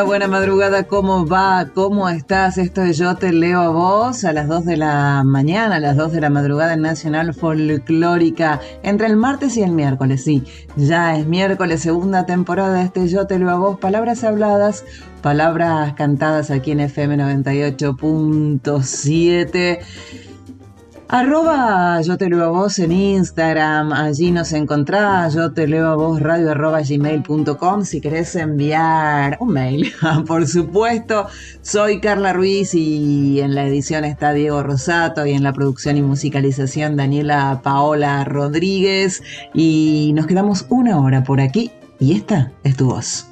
Buena madrugada, ¿cómo va? ¿Cómo estás? Esto es Yo Te Leo a Vos a las 2 de la mañana, a las 2 de la madrugada en Nacional Folclórica, entre el martes y el miércoles, sí, ya es miércoles, segunda temporada de este Yo Te Leo a Vos, palabras habladas, palabras cantadas aquí en FM 98.7. Arroba yo te leo a vos en Instagram, allí nos encontrás, yo te leo a vos radio arroba si querés enviar un mail, por supuesto. Soy Carla Ruiz y en la edición está Diego Rosato y en la producción y musicalización Daniela Paola Rodríguez y nos quedamos una hora por aquí y esta es tu voz.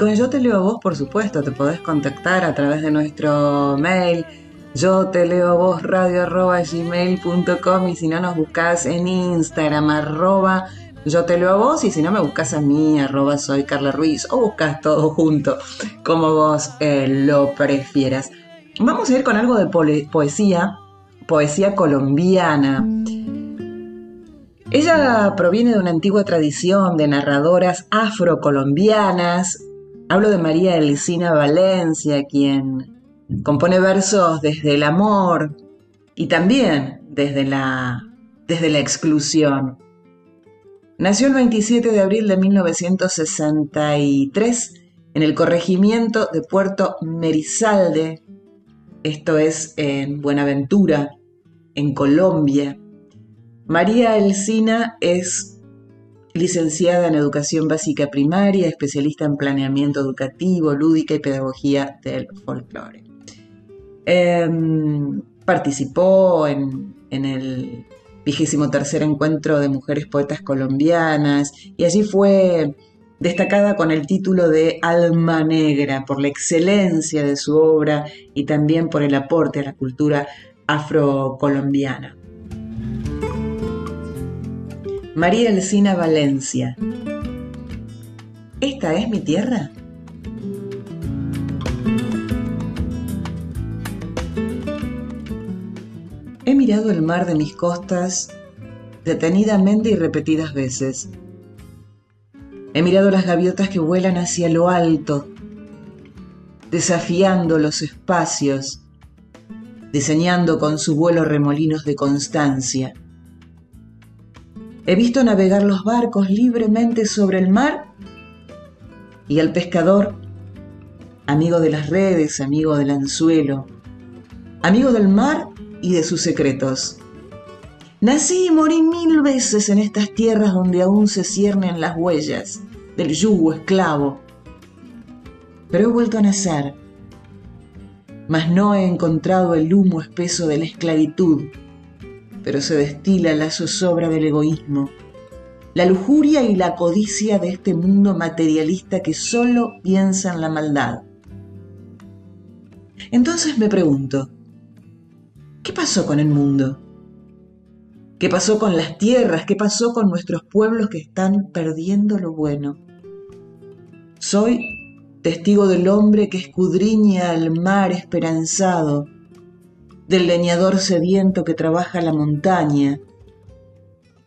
con Yo Te Leo a Vos, por supuesto, te podés contactar a través de nuestro mail yo te leo a vos radio arroba gmail.com y si no nos buscas en Instagram arroba yo te leo a vos y si no me buscas a mí arroba soy Carla Ruiz o buscas todo junto como vos eh, lo prefieras. Vamos a ir con algo de poesía, poesía colombiana. Ella proviene de una antigua tradición de narradoras afrocolombianas. Hablo de María Elisina Valencia, quien compone versos desde el amor y también desde la, desde la exclusión. Nació el 27 de abril de 1963 en el corregimiento de Puerto Merizalde, esto es en Buenaventura, en Colombia. María Elsina es licenciada en Educación Básica Primaria, especialista en planeamiento educativo, lúdica y pedagogía del folclore. Em, participó en, en el vigésimo tercer encuentro de mujeres poetas colombianas y allí fue destacada con el título de Alma Negra por la excelencia de su obra y también por el aporte a la cultura afrocolombiana. María Elsina Valencia. ¿Esta es mi tierra? He mirado el mar de mis costas detenidamente y repetidas veces. He mirado las gaviotas que vuelan hacia lo alto, desafiando los espacios, diseñando con su vuelo remolinos de constancia. He visto navegar los barcos libremente sobre el mar y al pescador, amigo de las redes, amigo del anzuelo, amigo del mar y de sus secretos. Nací y morí mil veces en estas tierras donde aún se ciernen las huellas del yugo esclavo. Pero he vuelto a nacer, mas no he encontrado el humo espeso de la esclavitud, pero se destila la zozobra del egoísmo. la lujuria y la codicia de este mundo materialista que solo piensa en la maldad. Entonces me pregunto, ¿qué pasó con el mundo? ¿Qué pasó con las tierras? ¿Qué pasó con nuestros pueblos que están perdiendo lo bueno? Soy testigo del hombre que escudriña al mar esperanzado, del leñador sediento que trabaja la montaña,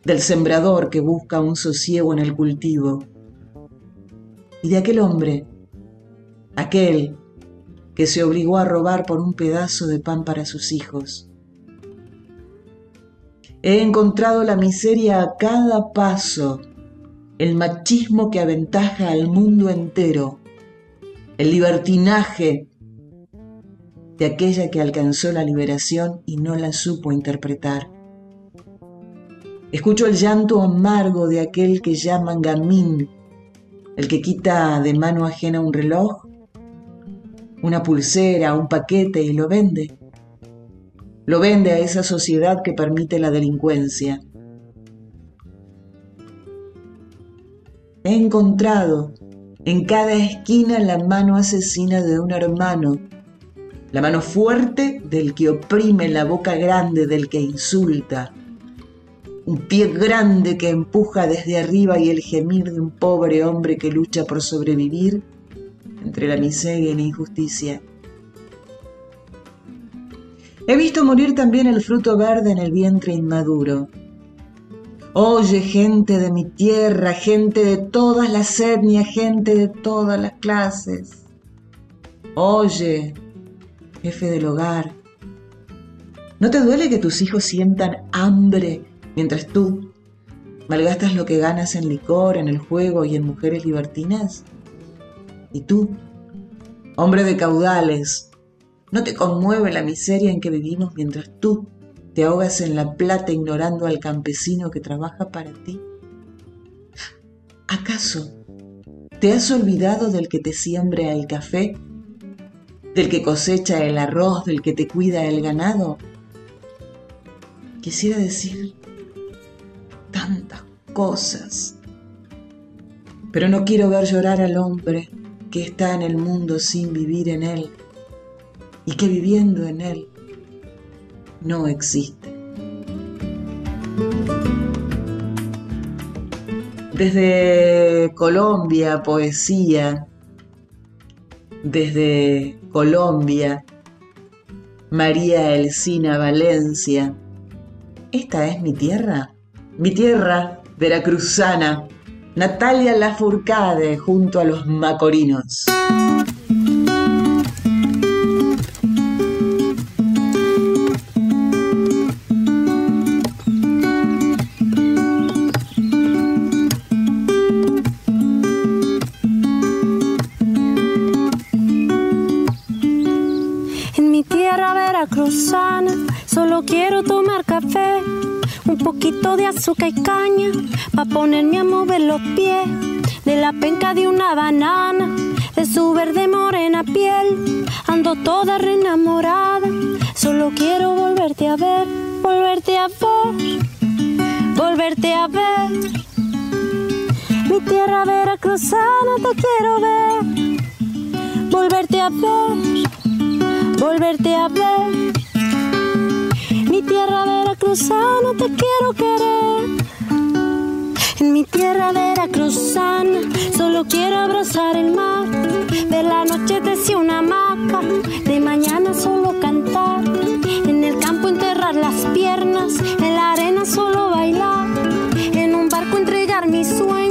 del sembrador que busca un sosiego en el cultivo, y de aquel hombre, aquel que se obligó a robar por un pedazo de pan para sus hijos. He encontrado la miseria a cada paso, el machismo que aventaja al mundo entero, el libertinaje de aquella que alcanzó la liberación y no la supo interpretar. Escucho el llanto amargo de aquel que llaman gamín, el que quita de mano ajena un reloj, una pulsera, un paquete y lo vende. Lo vende a esa sociedad que permite la delincuencia. He encontrado en cada esquina la mano asesina de un hermano, la mano fuerte del que oprime la boca grande del que insulta, un pie grande que empuja desde arriba y el gemir de un pobre hombre que lucha por sobrevivir entre la miseria y la injusticia. He visto morir también el fruto verde en el vientre inmaduro. Oye, gente de mi tierra, gente de todas las etnias, gente de todas las clases. Oye, jefe del hogar, ¿no te duele que tus hijos sientan hambre Mientras tú malgastas lo que ganas en licor, en el juego y en mujeres libertinas. Y tú, hombre de caudales, ¿no te conmueve la miseria en que vivimos mientras tú te ahogas en la plata ignorando al campesino que trabaja para ti? ¿Acaso te has olvidado del que te siembra el café? ¿Del que cosecha el arroz? ¿Del que te cuida el ganado? Quisiera decir tantas cosas. Pero no quiero ver llorar al hombre que está en el mundo sin vivir en él y que viviendo en él no existe. Desde Colombia, poesía. Desde Colombia, María Elcina Valencia. ¿Esta es mi tierra? Mi tierra, veracruzana, Natalia Lafourcade junto a los macorinos. Veracruzana solo quiero tomar café un poquito de azúcar y caña, pa' ponerme a mover los pies, de la penca de una banana, de su verde morena piel, ando toda reenamorada, solo quiero volverte a ver, volverte a ver, volverte a ver. Mi tierra veracruzana te quiero ver, volverte a ver, volverte a ver tierra veracruzana te quiero querer. En mi tierra veracruzana solo quiero abrazar el mar. De la noche decía una hamaca, de mañana solo cantar. En el campo enterrar las piernas, en la arena solo bailar. En un barco entregar mis sueños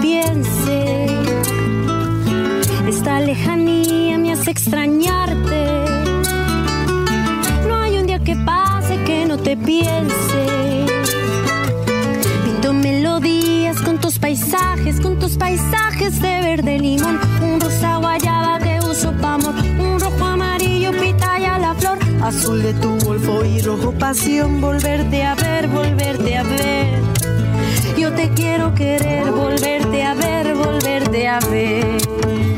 piense. Esta lejanía me hace extrañarte. No hay un día que pase que no te piense melodías con tus paisajes, con tus paisajes de verde limón, un rosa guayaba que uso pa' azul de tu golfo y rojo pasión, volverte a ver, volverte a ver. Yo te quiero querer, volverte a ver, volverte a ver.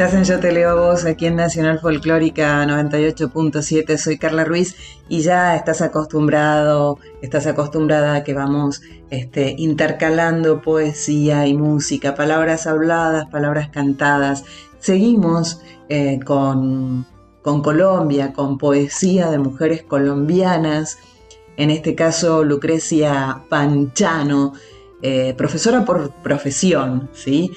Estás en Yo Te Leo a Vos, aquí en Nacional Folclórica 98.7. Soy Carla Ruiz y ya estás acostumbrado, estás acostumbrada a que vamos este, intercalando poesía y música, palabras habladas, palabras cantadas. Seguimos eh, con, con Colombia, con poesía de mujeres colombianas, en este caso Lucrecia Panchano eh, profesora por profesión, ¿sí?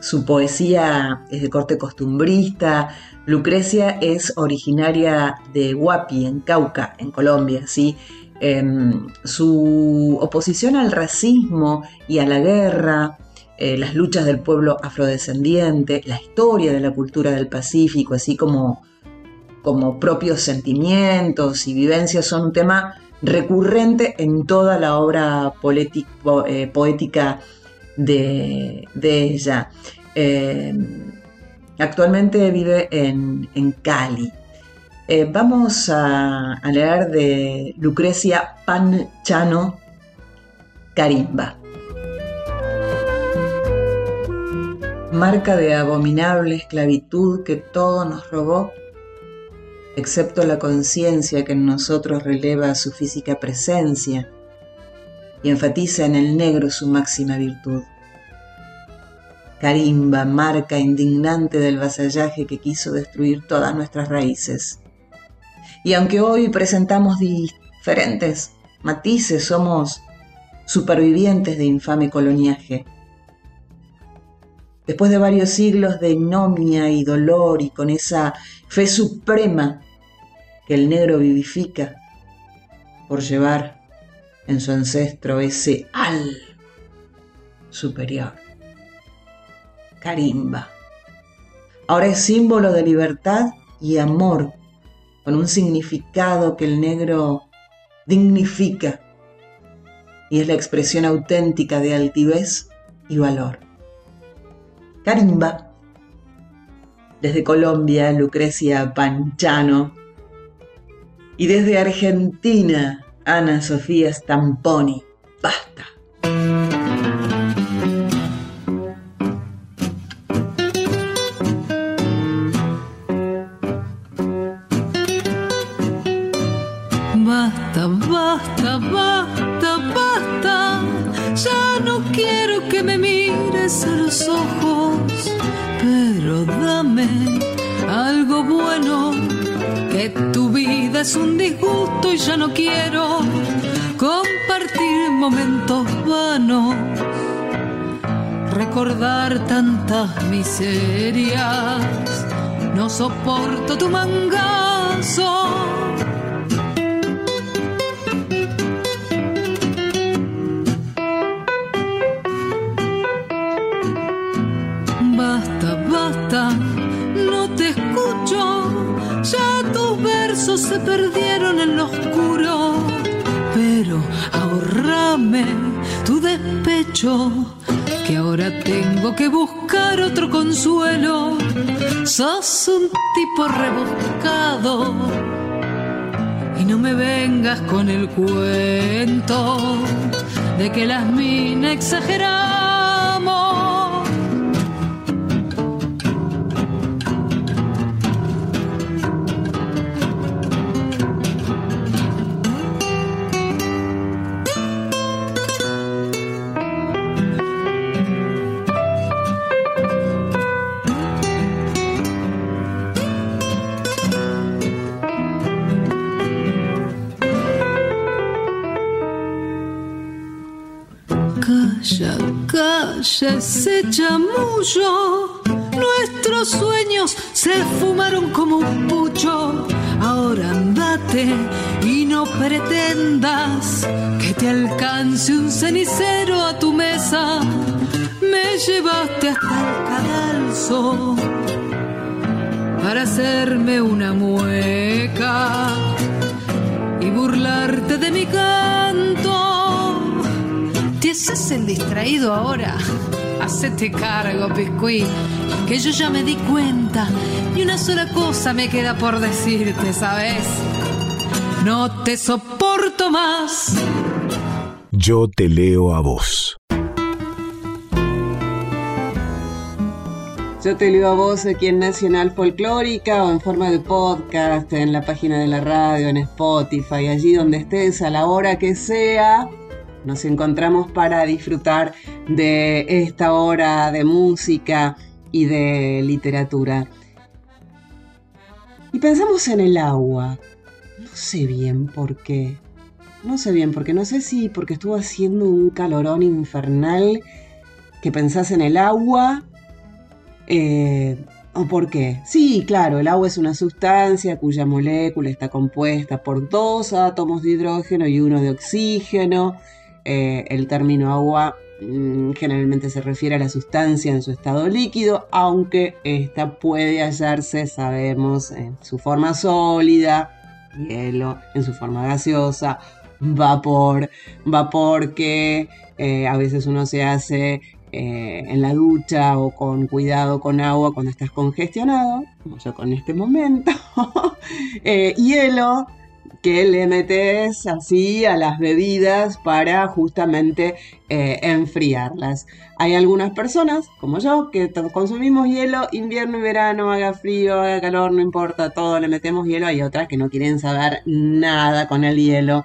Su poesía es de corte costumbrista. Lucrecia es originaria de Huapi, en Cauca, en Colombia, ¿sí? Em, su oposición al racismo y a la guerra, eh, las luchas del pueblo afrodescendiente, la historia de la cultura del Pacífico, así como, como propios sentimientos y vivencias, son un tema recurrente en toda la obra eh, poética de, ella. Eh, actualmente vive en, Cali. Eh, vamos a, a, leer de Lucrecia Panchano Carimba. Marca de abominable esclavitud que todo nos robó excepto la conciencia que en nosotros releva su física presencia y enfatiza en el negro su máxima virtud. Carimba, marca indignante del vasallaje que quiso destruir todas nuestras raíces. Y aunque hoy presentamos diferentes matices, somos supervivientes de infame coloniaje. Después de varios siglos de ignominia y dolor y con esa fe suprema que el negro vivifica por llevar en su ancestro ese al superior. Carimba. Ahora es símbolo de libertad y amor, con un significado que el negro dignifica y es la expresión auténtica de altivez y valor. Carimba. Desde Colombia, Lucrecia Panchano y desde Argentina, Ana Sofía Stamponi. Basta. Basta, basta, basta, basta. Ya no quiero que me mires a los ojos, pero dame algo bueno es un disgusto y ya no quiero compartir momentos vanos, recordar tantas miserias, no soporto tu mangazo se perdieron en lo oscuro, pero ahorrame tu despecho, que ahora tengo que buscar otro consuelo. Sos un tipo rebuscado y no me vengas con el cuento de que las minas exageran ese chamullo. Nuestros sueños se fumaron como un pucho. Ahora andate y no pretendas que te alcance un cenicero a tu mesa. Me llevaste hasta el cadalso para hacerme una mueca y burlarte de mi canto. ¿Te haces el distraído ahora? Hacete cargo, Piscuí, que yo ya me di cuenta y una sola cosa me queda por decirte, ¿sabes? No te soporto más. Yo te leo a vos. Yo te leo a vos aquí en Nacional Folclórica o en forma de podcast, en la página de la radio, en Spotify, allí donde estés, a la hora que sea nos encontramos para disfrutar de esta hora de música y de literatura. Y pensamos en el agua. No sé bien por qué. No sé bien, porque no sé si porque estuvo haciendo un calorón infernal que pensás en el agua. Eh, ¿O por qué? Sí, claro, el agua es una sustancia cuya molécula está compuesta por dos átomos de hidrógeno y uno de oxígeno eh, el término agua mm, generalmente se refiere a la sustancia en su estado líquido, aunque esta puede hallarse, sabemos, en su forma sólida, hielo, en su forma gaseosa, vapor, vapor que eh, a veces uno se hace eh, en la ducha o con cuidado con agua cuando estás congestionado, como yo con este momento, hielo que le metes así a las bebidas para justamente eh, enfriarlas. Hay algunas personas, como yo, que consumimos hielo invierno y verano, haga frío, haga calor, no importa, todo le metemos hielo. Hay otras que no quieren saber nada con el hielo.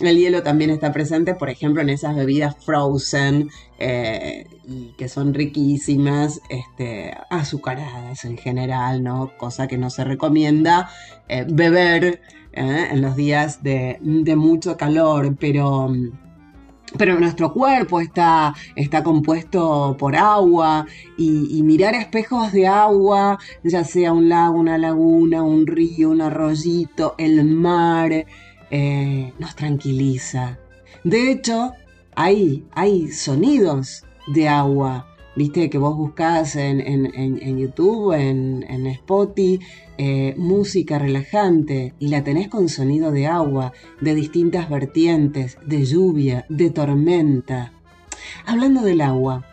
El hielo también está presente, por ejemplo, en esas bebidas frozen, eh, y que son riquísimas, este, azucaradas en general, ¿no? Cosa que no se recomienda eh, beber ¿eh? en los días de, mucho calor, pero, pero nuestro cuerpo está, está compuesto por agua y, mirar espejos de agua, ya sea un lago, una laguna, un río, un arroyito, el mar, eh, nos tranquiliza. De hecho, hay, hay sonidos de agua Viste que vos buscás en, YouTube, en, en Spotify, eh, música relajante y la tenés con sonido de agua, de distintas vertientes, de lluvia, de tormenta. Hablando del agua,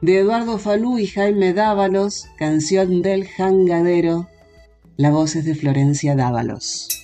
de Eduardo Falú y Jaime Dávalos, canción del jangadero, la voz es de Florencia Dávalos.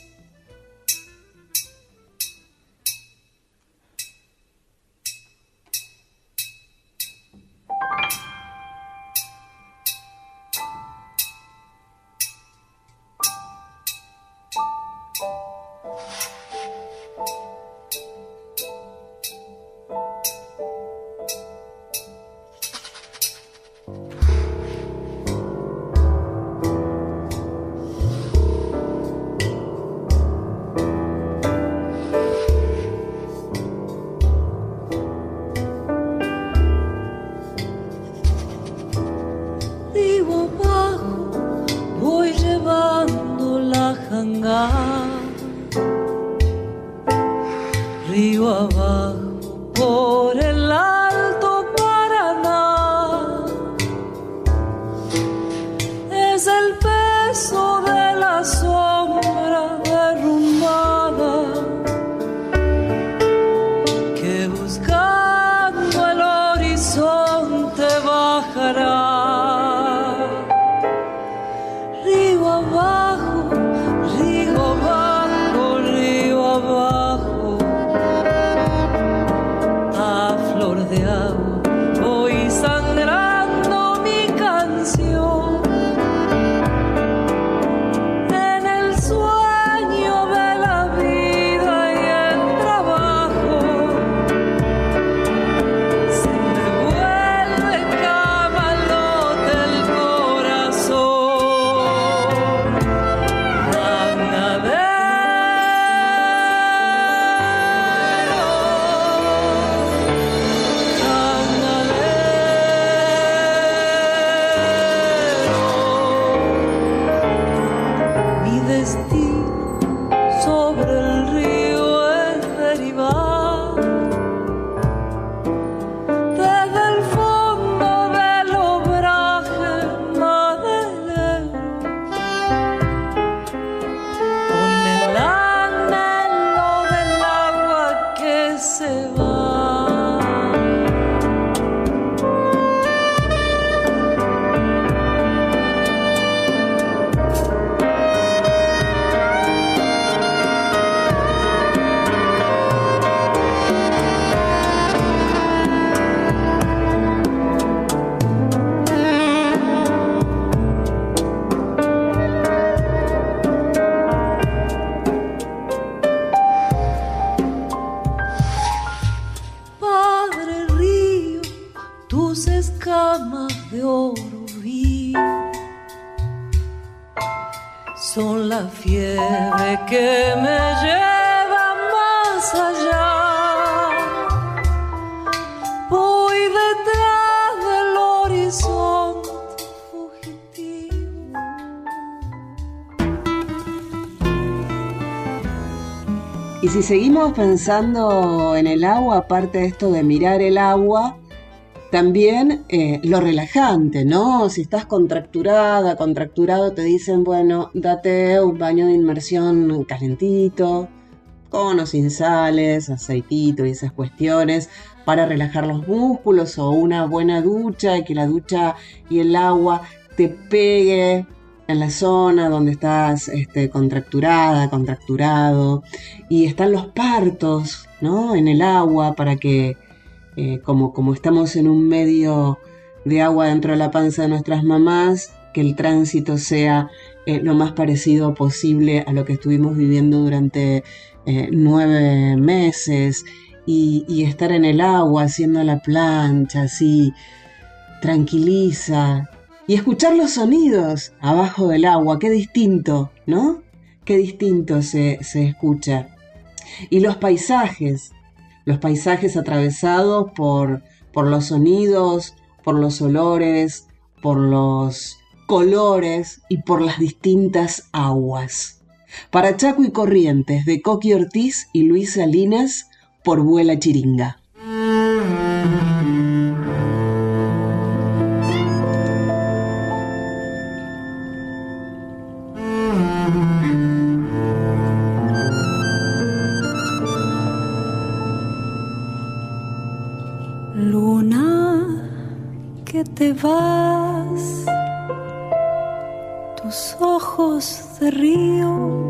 Son la fiebre que me lleva más allá. Voy detrás del horizonte fugitivo. Y si seguimos pensando en el agua, aparte de esto de mirar el agua, también eh, lo relajante, ¿no? Si estás contracturada, contracturado, te dicen, bueno, date un baño de inmersión calentito, con o sin sales, aceitito y esas cuestiones, para relajar los músculos, o una buena ducha, y que la ducha y el agua te pegue en la zona donde estás este, contracturada, contracturado, y están los partos, ¿no? En el agua para que, eh, como, como estamos en un medio de agua dentro de la panza de nuestras mamás, que el tránsito sea eh, lo más parecido posible a lo que estuvimos viviendo durante eh, nueve meses, y, y estar en el agua haciendo la plancha, así, tranquiliza, y escuchar los sonidos abajo del agua, qué distinto, ¿no? Qué distinto se, se escucha. Y los paisajes, los paisajes atravesados por, por los sonidos, por los olores, por los colores y por las distintas aguas. Para Chaco y Corrientes, de Coqui Ortiz y Luis Salinas, por Vuela Chiringa. Te vas, tus ojos de río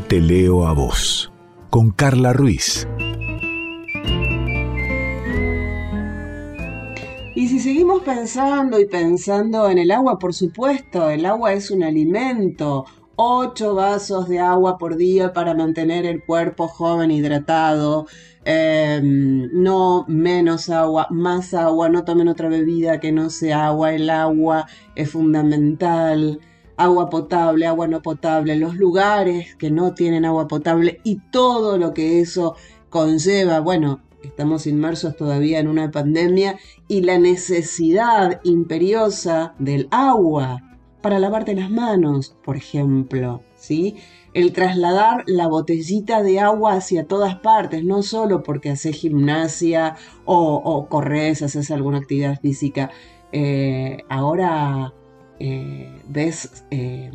Te leo a vos, con Carla Ruiz. Y si seguimos pensando y pensando en el agua, por supuesto, el agua es un alimento. Ocho vasos de agua por día para mantener el cuerpo joven hidratado. Eh, no menos agua, más agua, no tomen otra bebida que no sea agua. El agua es fundamental agua potable, agua no potable, los lugares que no tienen agua potable y todo lo que eso conlleva. Bueno, estamos inmersos todavía en una pandemia y la necesidad imperiosa del agua para lavarte las manos, por ejemplo, ¿sí? El trasladar la botellita de agua hacia todas partes, no solo porque haces gimnasia o, corres, haces alguna actividad física. Eh, ahora eh, ves eh,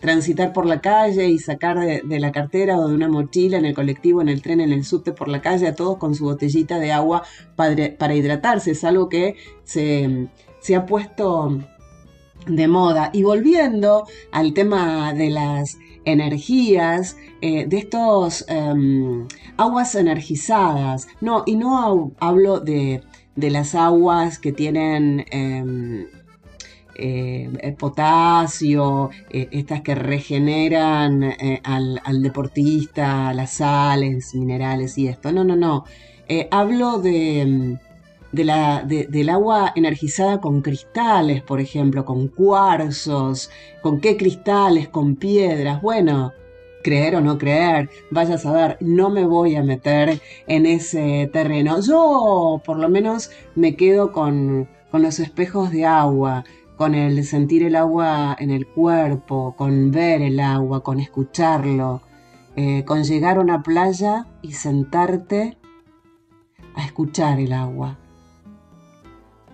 transitar por la calle y sacar de, la cartera o de una mochila en el colectivo, en el tren, en el subte, por la calle, a todos con su botellita de agua para, hidratarse. Es algo que se, ha puesto de moda. Y volviendo al tema de las energías, eh, de estos em, aguas energizadas. No, y no hablo de, las aguas que tienen em, eh, potasio, eh, estas que regeneran eh, al, deportista, las sales, minerales y esto. No, no, no. hablo de, la, del agua energizada con cristales, por ejemplo, con cuarzos, con qué cristales, con piedras. Bueno, creer o no creer, vaya a saber, no me voy a meter en ese terreno. Yo por lo menos me quedo con, con los espejos de agua, con el sentir el agua en el cuerpo, con ver el agua, con escucharlo, eh, con llegar a una playa y sentarte a escuchar el agua,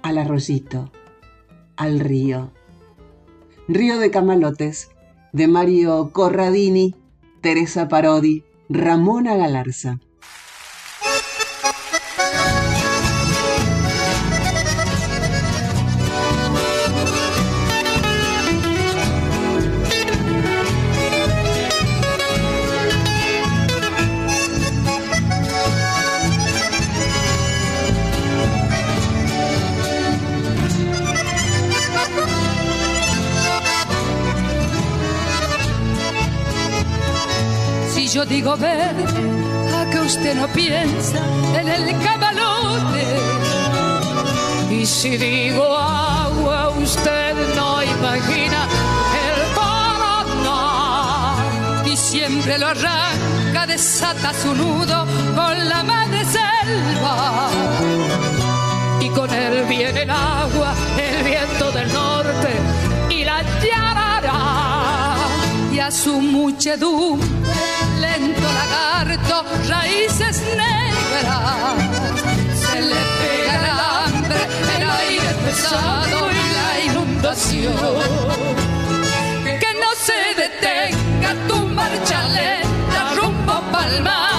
al arroyito, al río. Río de Camalotes, de Mario Corradini, Teresa Parodi, Ramona Galarza. Yo digo ver, a que usted no piensa en el camalote. Y si digo agua, usted no imagina el Paraná. Y siempre lo arranca, desata su nudo con la madre selva. Y con él viene el agua, el viento del norte y la yarará. Y a su muchedumbre lagarto, raíces negras. Se le pega el hambre, el aire pesado y la inundó situación. Que no se detenga tu marcha lenta rumbo palmar.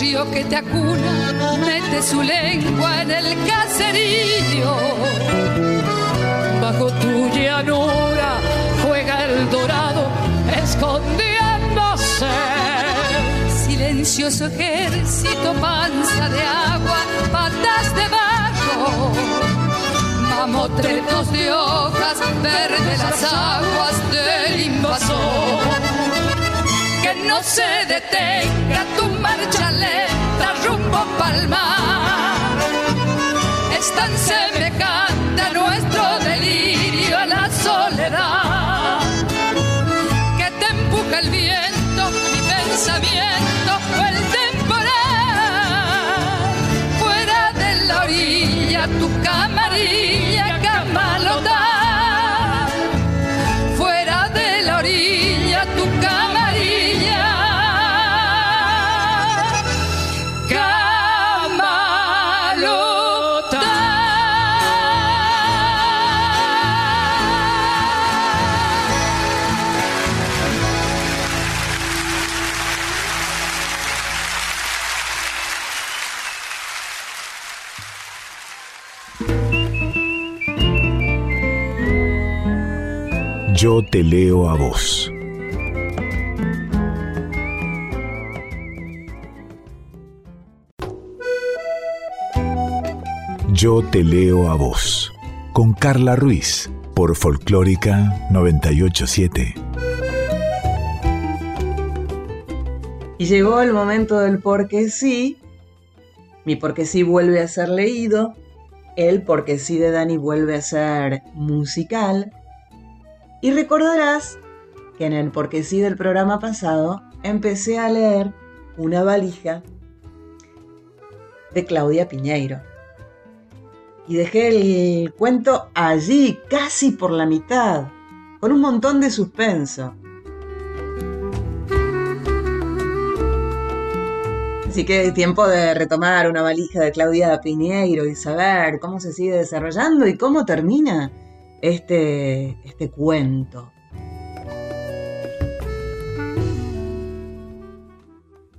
Río que te acuna mete su lengua en el caserío. Bajo tu llanura juega el dorado escondiéndose. Silencioso ejército, panza de agua, patas de barro. Mamotretos de hojas, verde las aguas del invasor que no se detenga tu marcha lenta rumbo palmar. Es tan semejante a nuestro delirio, a la soledad, que te empuja el viento, mi pensamiento o el temporal. Fuera de la orilla, tu camarilla, camalota Yo te leo a vos. Yo te leo a vos. Con Carla Ruiz. Por Folclórica 987. Y llegó el momento del porque sí. Mi porque sí vuelve a ser leído. El porque sí de Dani vuelve a ser musical. Y recordarás que en el porque sí del programa pasado empecé a leer una valija de Claudia Piñeiro. Y dejé el cuento allí, casi por la mitad, con un montón de suspenso. Así que es tiempo de retomar una valija de Claudia Piñeiro y saber cómo se sigue desarrollando y cómo termina este, este cuento.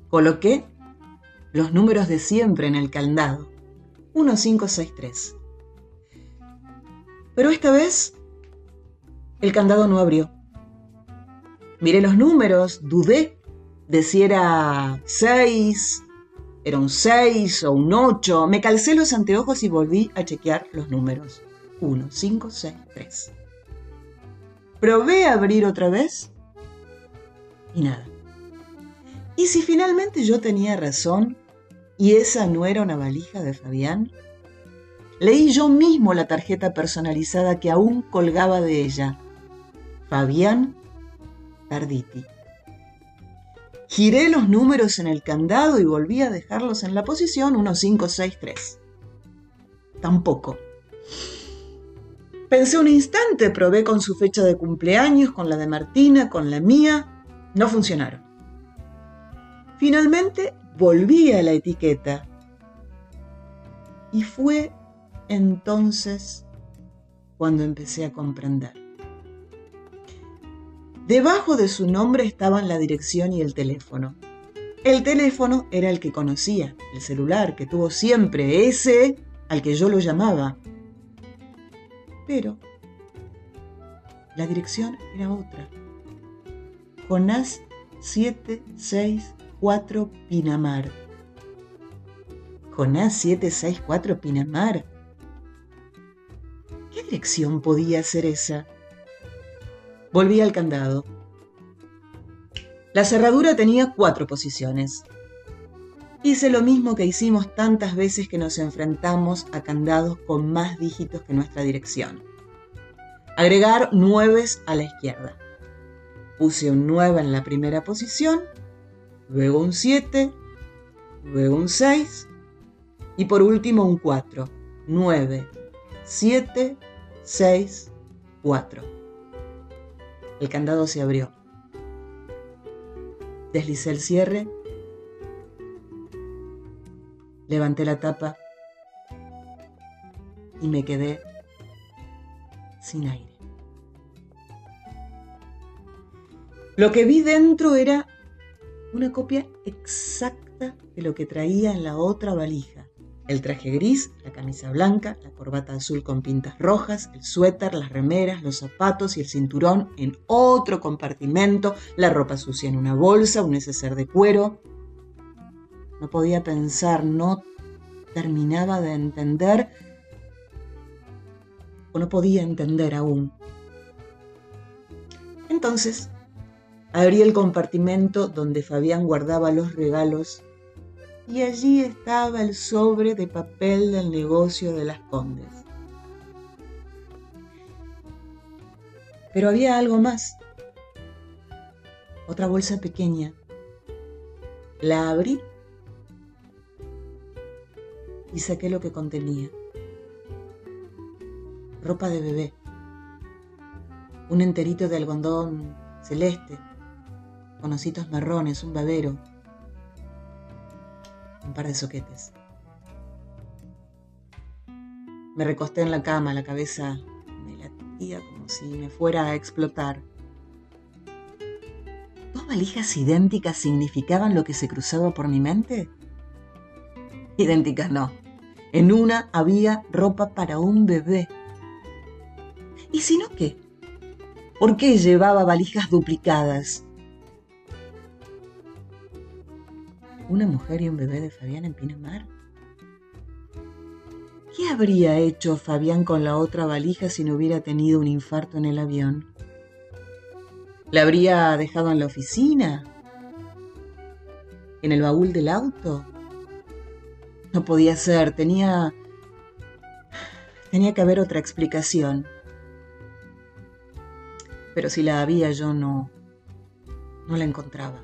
Coloqué los números de siempre en el candado. 1563. Pero esta vez el candado no abrió. Miré los números, dudé de si era 6, era un 6 o un 8. Me calcé los anteojos y volví a chequear los números. 1, 5, 6, 3. Probé a abrir otra vez y nada. ¿Y si finalmente yo tenía razón y esa no era una valija de Fabián? Leí yo mismo la tarjeta personalizada que aún colgaba de ella. Fabián Tarditi. Giré los números en el candado y volví a dejarlos en la posición 1563. Tampoco. Pensé un instante, probé con su fecha de cumpleaños, con la de Martina, con la mía. No funcionaron. Finalmente volví a la etiqueta. Y fue entonces cuando empecé a comprender. Debajo de su nombre estaban la dirección y el teléfono. El teléfono era el que conocía, el celular que tuvo siempre, ese al que yo lo llamaba. Pero la dirección era otra. Jonás 764 Pinamar. con A764 Pinamar. ¿Qué dirección podía ser esa? Volví al candado. La cerradura tenía cuatro posiciones. Hice lo mismo que hicimos tantas veces que nos enfrentamos a candados con más dígitos que nuestra dirección. Agregar nueves a la izquierda. Puse un 9 en la primera posición, luego un 7, luego un 6 y por último un 4. 9, 7, 6, 4. El candado se abrió. Deslicé el cierre Levanté la tapa y me quedé sin aire. Lo que vi dentro era una copia exacta de lo que traía en la otra valija. El traje gris, la camisa blanca, la corbata azul con pintas rojas, el suéter, las remeras, los zapatos y el cinturón en otro compartimento, la ropa sucia en una bolsa, un neceser de cuero, no podía pensar, no terminaba de entender o no podía entender aún. Entonces, abrí el compartimento donde Fabián guardaba los regalos y allí estaba el sobre de papel del negocio de las Condes. Pero había algo más. Otra bolsa pequeña. La abrí y saqué lo que contenía. Ropa de bebé, un enterito de algodón celeste, con ositos marrones, un babero, un par de soquetes. Me recosté en la cama, la cabeza me latía como si me fuera a explotar. ¿Dos valijas idénticas significaban lo que se cruzaba por mi mente? Idénticas no. En una había ropa para un bebé. ¿Y si no qué? ¿Por qué llevaba valijas duplicadas? ¿Una mujer y un bebé de Fabián en Pinamar? ¿Qué habría hecho Fabián con la otra valija si no hubiera tenido un infarto en el avión? ¿La habría dejado en la oficina? ¿En el baúl del auto? No podía ser, tenía... tenía que haber otra explicación. Pero si la había yo no... no la encontraba.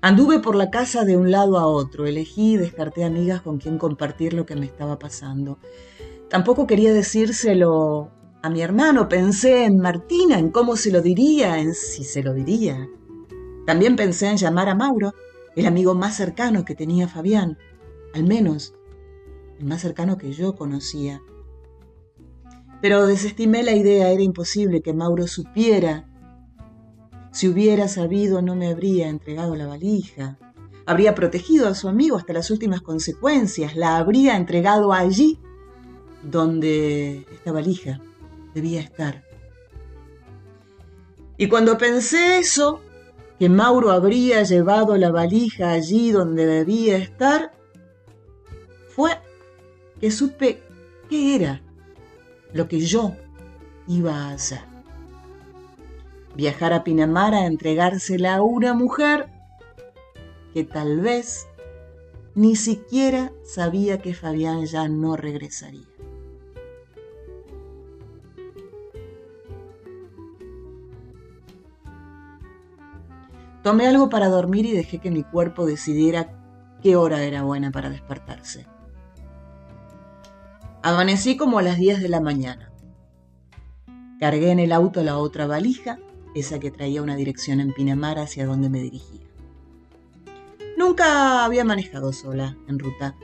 Anduve por la casa de un lado a otro, elegí y descarté amigas con quien compartir lo que me estaba pasando. Tampoco quería decírselo a mi hermano, pensé en Martina, en cómo se lo diría, en si se lo diría. También pensé en llamar a Mauro, el amigo más cercano que tenía Fabián al menos el más cercano que yo conocía. Pero desestimé la idea, era imposible que Mauro supiera. Si hubiera sabido no me habría entregado la valija. Habría protegido a su amigo hasta las últimas consecuencias, la habría entregado allí donde esta valija debía estar. Y cuando pensé eso, que Mauro habría llevado la valija allí donde debía estar, fue que supe qué era lo que yo iba a hacer. Viajar a Pinamar a entregársela a una mujer que tal vez ni siquiera sabía que Fabián ya no regresaría. Tomé algo para dormir y dejé que mi cuerpo decidiera qué hora era buena para despertarse. Amanecí como a las 10 de la mañana. Cargué en el auto la otra valija, esa que traía una dirección en Pinamar hacia donde me dirigía. Nunca había manejado sola en ruta.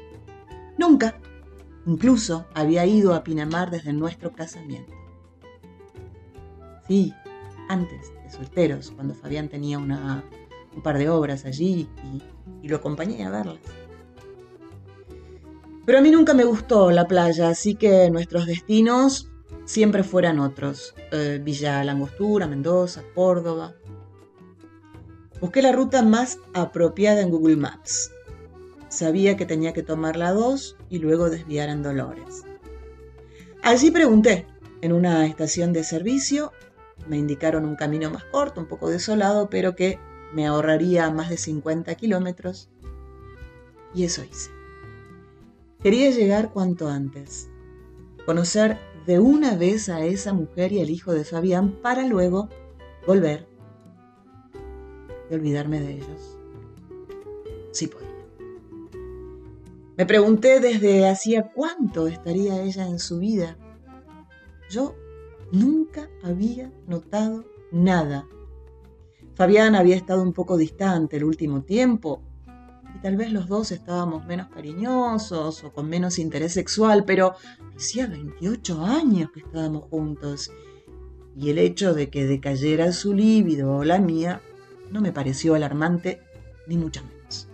Nunca. Incluso había ido a Pinamar desde nuestro casamiento. Sí, antes de solteros, cuando Fabián tenía una, un par de obras allí y, y lo acompañé a verlas. Pero a mí nunca me gustó la playa, así que nuestros destinos siempre fueran otros. Eh, Villa Langostura, Mendoza, Córdoba. Busqué la ruta más apropiada en Google Maps. sabía que tenía que tomar la 2 y luego desviar en Dolores. Allí pregunté en una estación de servicio, me indicaron un camino más corto, un poco desolado, pero que me ahorraría más de 50 kilómetros. Y eso hice. Quería llegar cuanto antes, conocer de una vez a esa mujer y al hijo de Fabián para luego volver y olvidarme de ellos. Sí podía. Me pregunté desde hacía cuánto estaría ella en su vida. Yo nunca había notado nada. Fabián había estado un poco distante el último tiempo y tal vez los dos estábamos menos cariñosos o con menos interés sexual, pero hacía 28 años que estábamos juntos y el hecho de que decayera su líbido o la mía no me pareció alarmante ni mucho menos.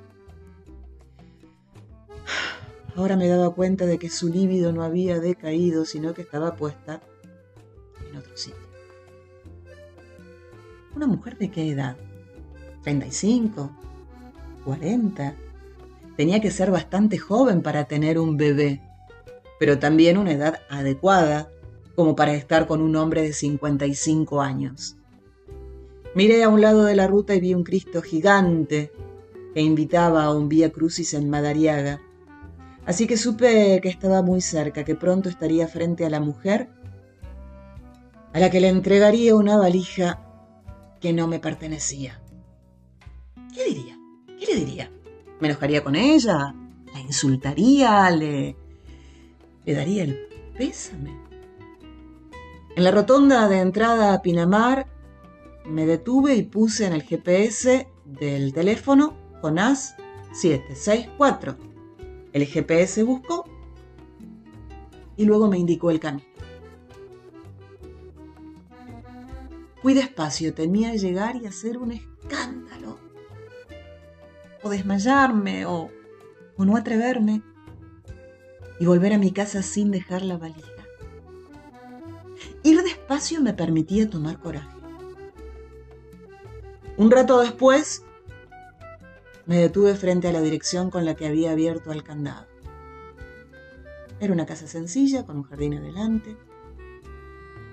Ahora me daba cuenta de que su líbido no había decaído, sino que estaba puesta en otro sitio. ¿Una mujer de qué edad? ¿35? ¿40? Tenía que ser bastante joven para tener un bebé, pero también una edad adecuada como para estar con un hombre de 55 años. Miré a un lado de la ruta y vi un Cristo gigante que invitaba a un Vía Crucis en Madariaga Así que supe que estaba muy cerca, que pronto estaría frente a la mujer a la que le entregaría una valija que no me pertenecía. ¿Qué diría? ¿Qué le diría? ¿Me enojaría con ella? ¿La insultaría? ¿Le, le daría el pésame? En la rotonda de entrada a Pinamar me detuve y puse en el GPS del teléfono Jonás 764 el GPS buscó y luego me indicó el camino. Fui despacio, temía llegar y hacer un escándalo, o desmayarme, o, o no atreverme, y volver a mi casa sin dejar la valija. Ir despacio me permitía tomar coraje. Un rato después me detuve frente a la dirección con la que había abierto al candado. Era una casa sencilla con un jardín adelante.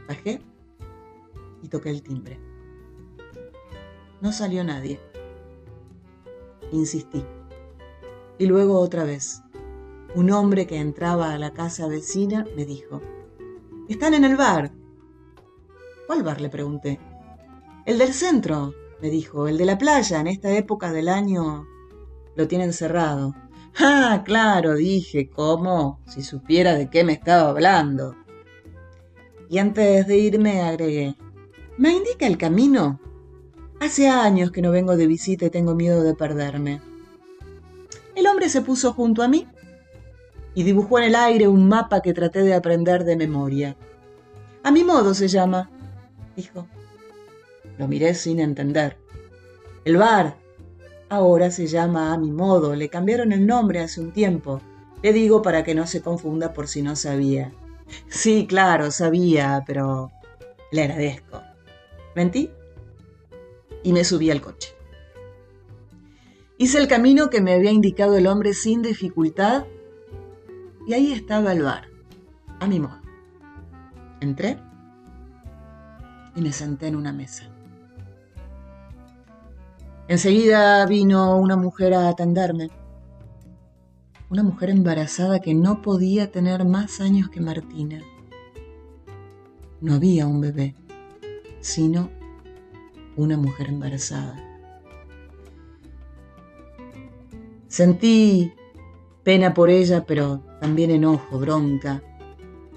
Bajé y toqué el timbre. No salió nadie. Insistí. Y luego otra vez. Un hombre que entraba a la casa vecina me dijo, Están en el bar. ¿Cuál bar? le pregunté. El del centro, me dijo, el de la playa, en esta época del año lo tienen cerrado. Ah, claro, dije, ¿cómo? Si supiera de qué me estaba hablando. Y antes de irme agregué, ¿me indica el camino? Hace años que no vengo de visita y tengo miedo de perderme. El hombre se puso junto a mí y dibujó en el aire un mapa que traté de aprender de memoria. A mi modo se llama, dijo. Lo miré sin entender. El bar. Ahora se llama a mi modo. Le cambiaron el nombre hace un tiempo. Le digo para que no se confunda por si no sabía. Sí, claro, sabía, pero le agradezco. Mentí y me subí al coche. Hice el camino que me había indicado el hombre sin dificultad y ahí estaba el bar, a mi modo. Entré y me senté en una mesa. Enseguida vino una mujer a atenderme. Una mujer embarazada que no podía tener más años que Martina. No había un bebé, sino una mujer embarazada. Sentí pena por ella, pero también enojo, bronca.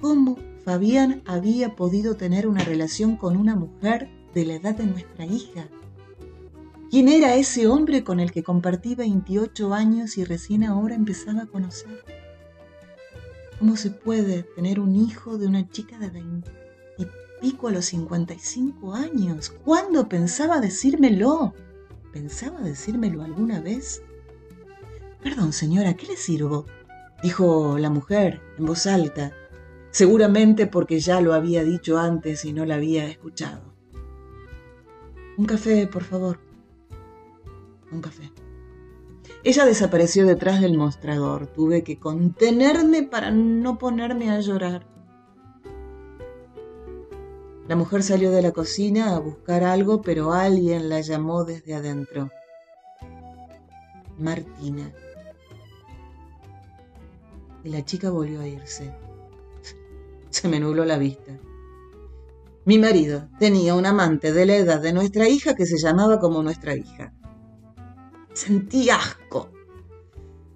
¿Cómo Fabián había podido tener una relación con una mujer de la edad de nuestra hija? ¿Quién era ese hombre con el que compartí 28 años y recién ahora empezaba a conocer? ¿Cómo se puede tener un hijo de una chica de 20 y pico a los 55 años? ¿Cuándo pensaba decírmelo? ¿Pensaba decírmelo alguna vez? Perdón, señora, ¿qué le sirvo? dijo la mujer en voz alta, seguramente porque ya lo había dicho antes y no la había escuchado. Un café, por favor un café. Ella desapareció detrás del mostrador. Tuve que contenerme para no ponerme a llorar. La mujer salió de la cocina a buscar algo, pero alguien la llamó desde adentro. Martina. Y la chica volvió a irse. Se me nubló la vista. Mi marido tenía un amante de la edad de nuestra hija que se llamaba como nuestra hija. Sentí asco.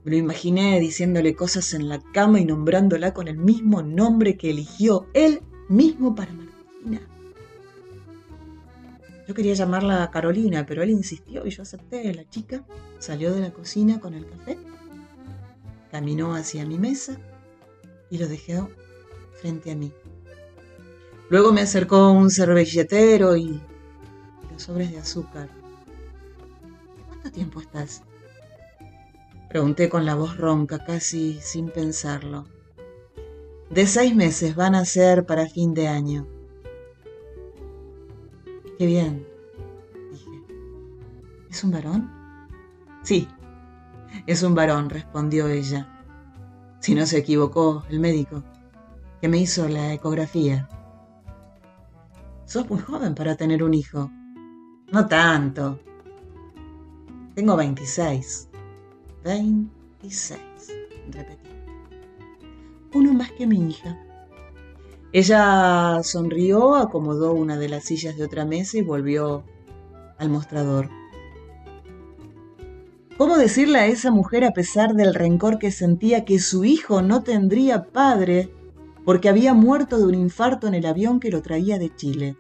Lo imaginé diciéndole cosas en la cama y nombrándola con el mismo nombre que eligió él mismo para Martina. Yo quería llamarla Carolina, pero él insistió y yo acepté. La chica salió de la cocina con el café, caminó hacia mi mesa y lo dejó frente a mí. Luego me acercó un servilletero y los sobres de azúcar. ¿Cuánto tiempo estás? Pregunté con la voz ronca, casi sin pensarlo. De seis meses van a ser para fin de año. Qué bien, dije. ¿Es un varón? Sí, es un varón, respondió ella. Si no se equivocó, el médico, que me hizo la ecografía. Sos muy joven para tener un hijo. No tanto. Tengo 26. 26, repetí. Uno más que mi hija. Ella sonrió, acomodó una de las sillas de otra mesa y volvió al mostrador. ¿Cómo decirle a esa mujer, a pesar del rencor que sentía, que su hijo no tendría padre porque había muerto de un infarto en el avión que lo traía de Chile?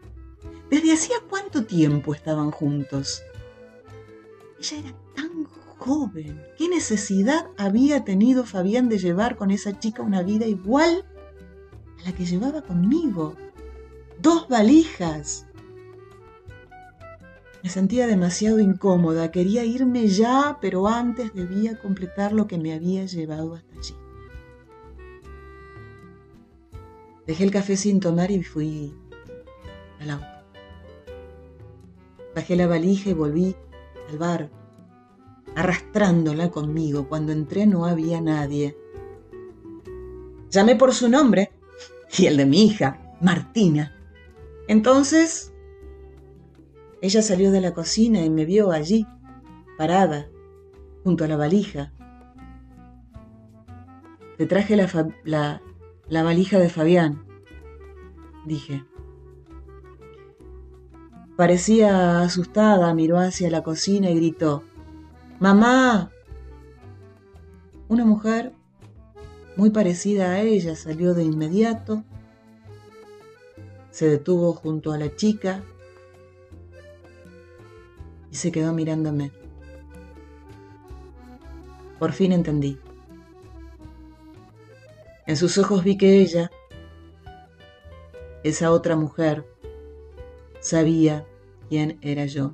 ¿Desde hacía cuánto tiempo estaban juntos? Ella era tan joven. ¿Qué necesidad había tenido Fabián de llevar con esa chica una vida igual la que llevaba conmigo. Dos valijas. Me sentía demasiado incómoda, quería irme ya, pero antes debía completar lo que me había llevado hasta allí. Dejé el café sin tomar y fui al auto. Bajé la valija y volví al bar, arrastrándola conmigo. Cuando entré no había nadie. Llamé por su nombre, y el de mi hija, Martina. Entonces, ella salió de la cocina y me vio allí, parada, junto a la valija. Te traje la, la, valija de Fabián, dije. Parecía asustada, miró hacia la cocina y gritó, ¡Mamá! Una mujer muy parecida a ella, salió de inmediato, se detuvo junto a la chica y se quedó mirándome. Por fin entendí. En sus ojos vi que ella, esa otra mujer, sabía quién era yo.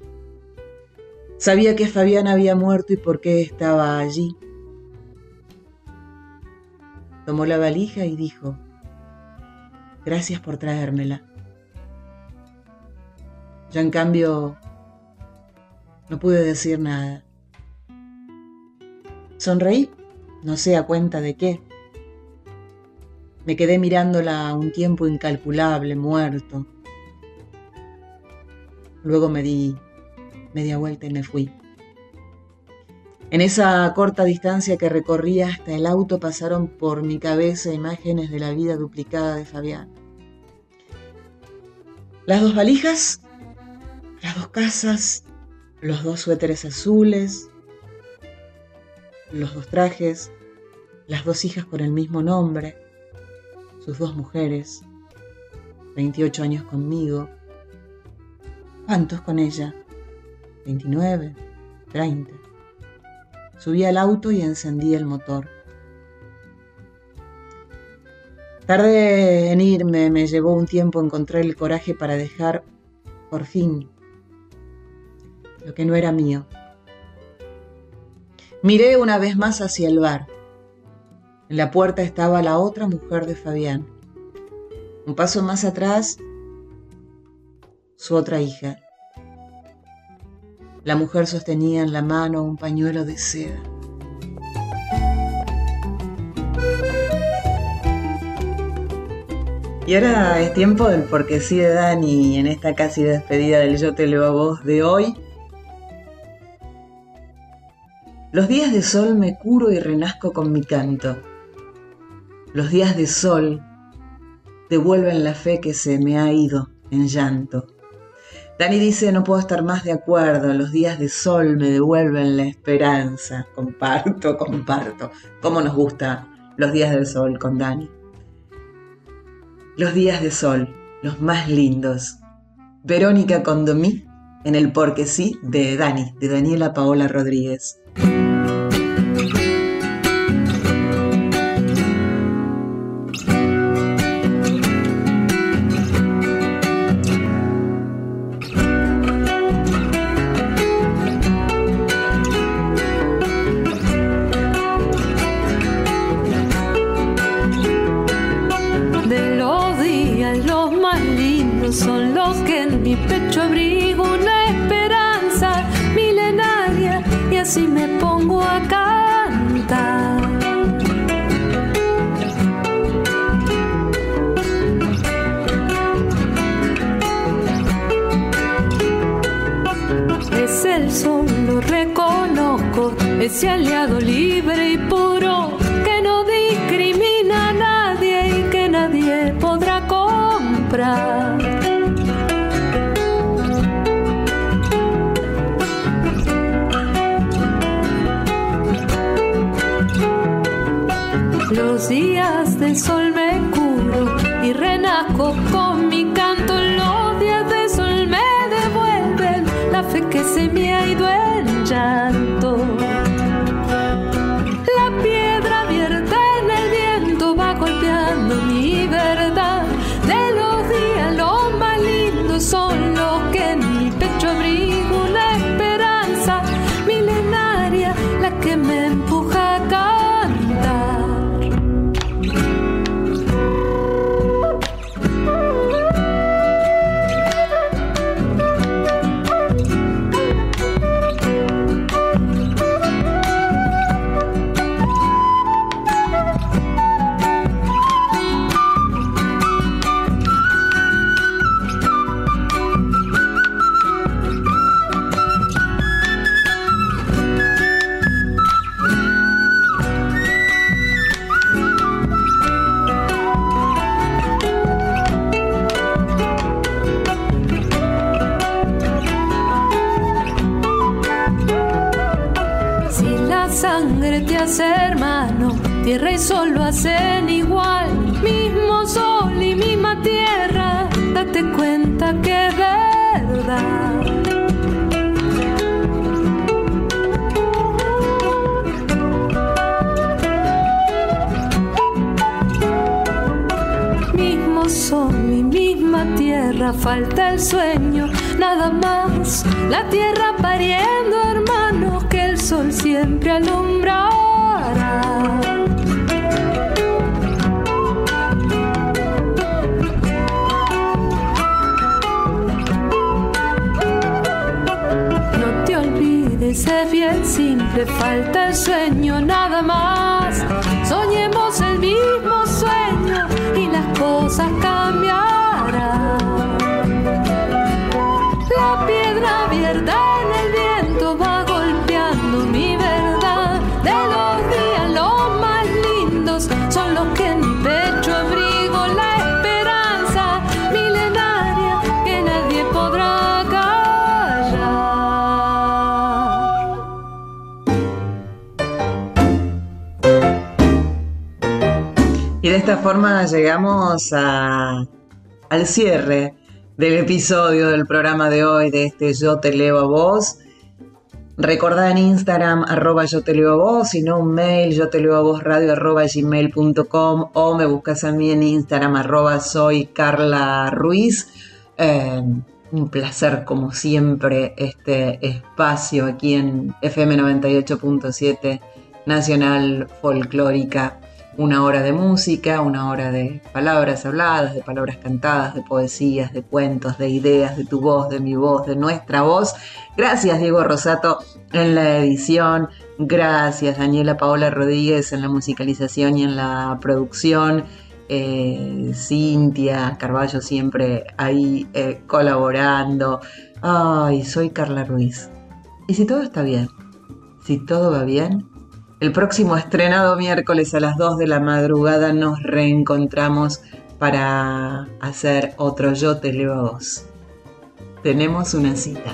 Sabía que Fabián había muerto y por qué estaba allí Tomó la valija y dijo, gracias por traérmela. Yo en cambio no pude decir nada. Sonreí, no sé a cuenta de qué. Me quedé mirándola un tiempo incalculable, muerto. Luego me di media vuelta y me fui. En esa corta distancia que recorría hasta el auto pasaron por mi cabeza imágenes de la vida duplicada de Fabián. Las dos valijas, las dos casas, los dos suéteres azules, los dos trajes, las dos hijas con el mismo nombre, sus dos mujeres, 28 años conmigo. ¿Cuántos con ella? 29, 30. Subí al auto y encendí el motor. Tardé en irme, me llevó un tiempo encontrar el coraje para dejar, por fin, lo que no era mío. Miré una vez más hacia el bar. En la puerta estaba la otra mujer de Fabián. Un paso más atrás, su otra hija. La mujer sostenía en la mano un pañuelo de seda. Y ahora es tiempo del porque sí de Dani en esta casi despedida del Yo te leo a vos de hoy. Los días de sol me curo y renazco con mi canto. Los días de sol devuelven la fe que se me ha ido en llanto. Dani dice, no puedo estar más de acuerdo, los días de sol me devuelven la esperanza. Comparto, comparto. ¿Cómo nos gusta los días del sol con Dani? Los días de sol, los más lindos. Verónica Condomí en el Porque sí de Dani, de Daniela Paola Rodríguez. Tierra falta el sueño nada más. Forma llegamos al cierre del episodio del programa de hoy de este Yo te leo a vos. Recordá en Instagram arroba yo te leo a vos, si no un mail yo te leo a vos radio gmail.com o me buscas a mí en Instagram arroba soy Carla Ruiz. Eh, un placer como siempre este espacio aquí en FM 98.7 Nacional Folclórica una hora de música, una hora de palabras habladas, de palabras cantadas, de poesías, de cuentos, de ideas, de tu voz, de mi voz, de nuestra voz. Gracias Diego Rosato en la edición, gracias Daniela Paola Rodríguez en la musicalización y en la producción. eh, Cintia Carballo siempre ahí eh, colaborando. Ay, soy Carla Ruiz. Y si todo está bien, si todo va bien, el próximo estrenado miércoles a las 2 de la madrugada nos reencontramos para hacer otro Yo te leo a vos. Tenemos una cita.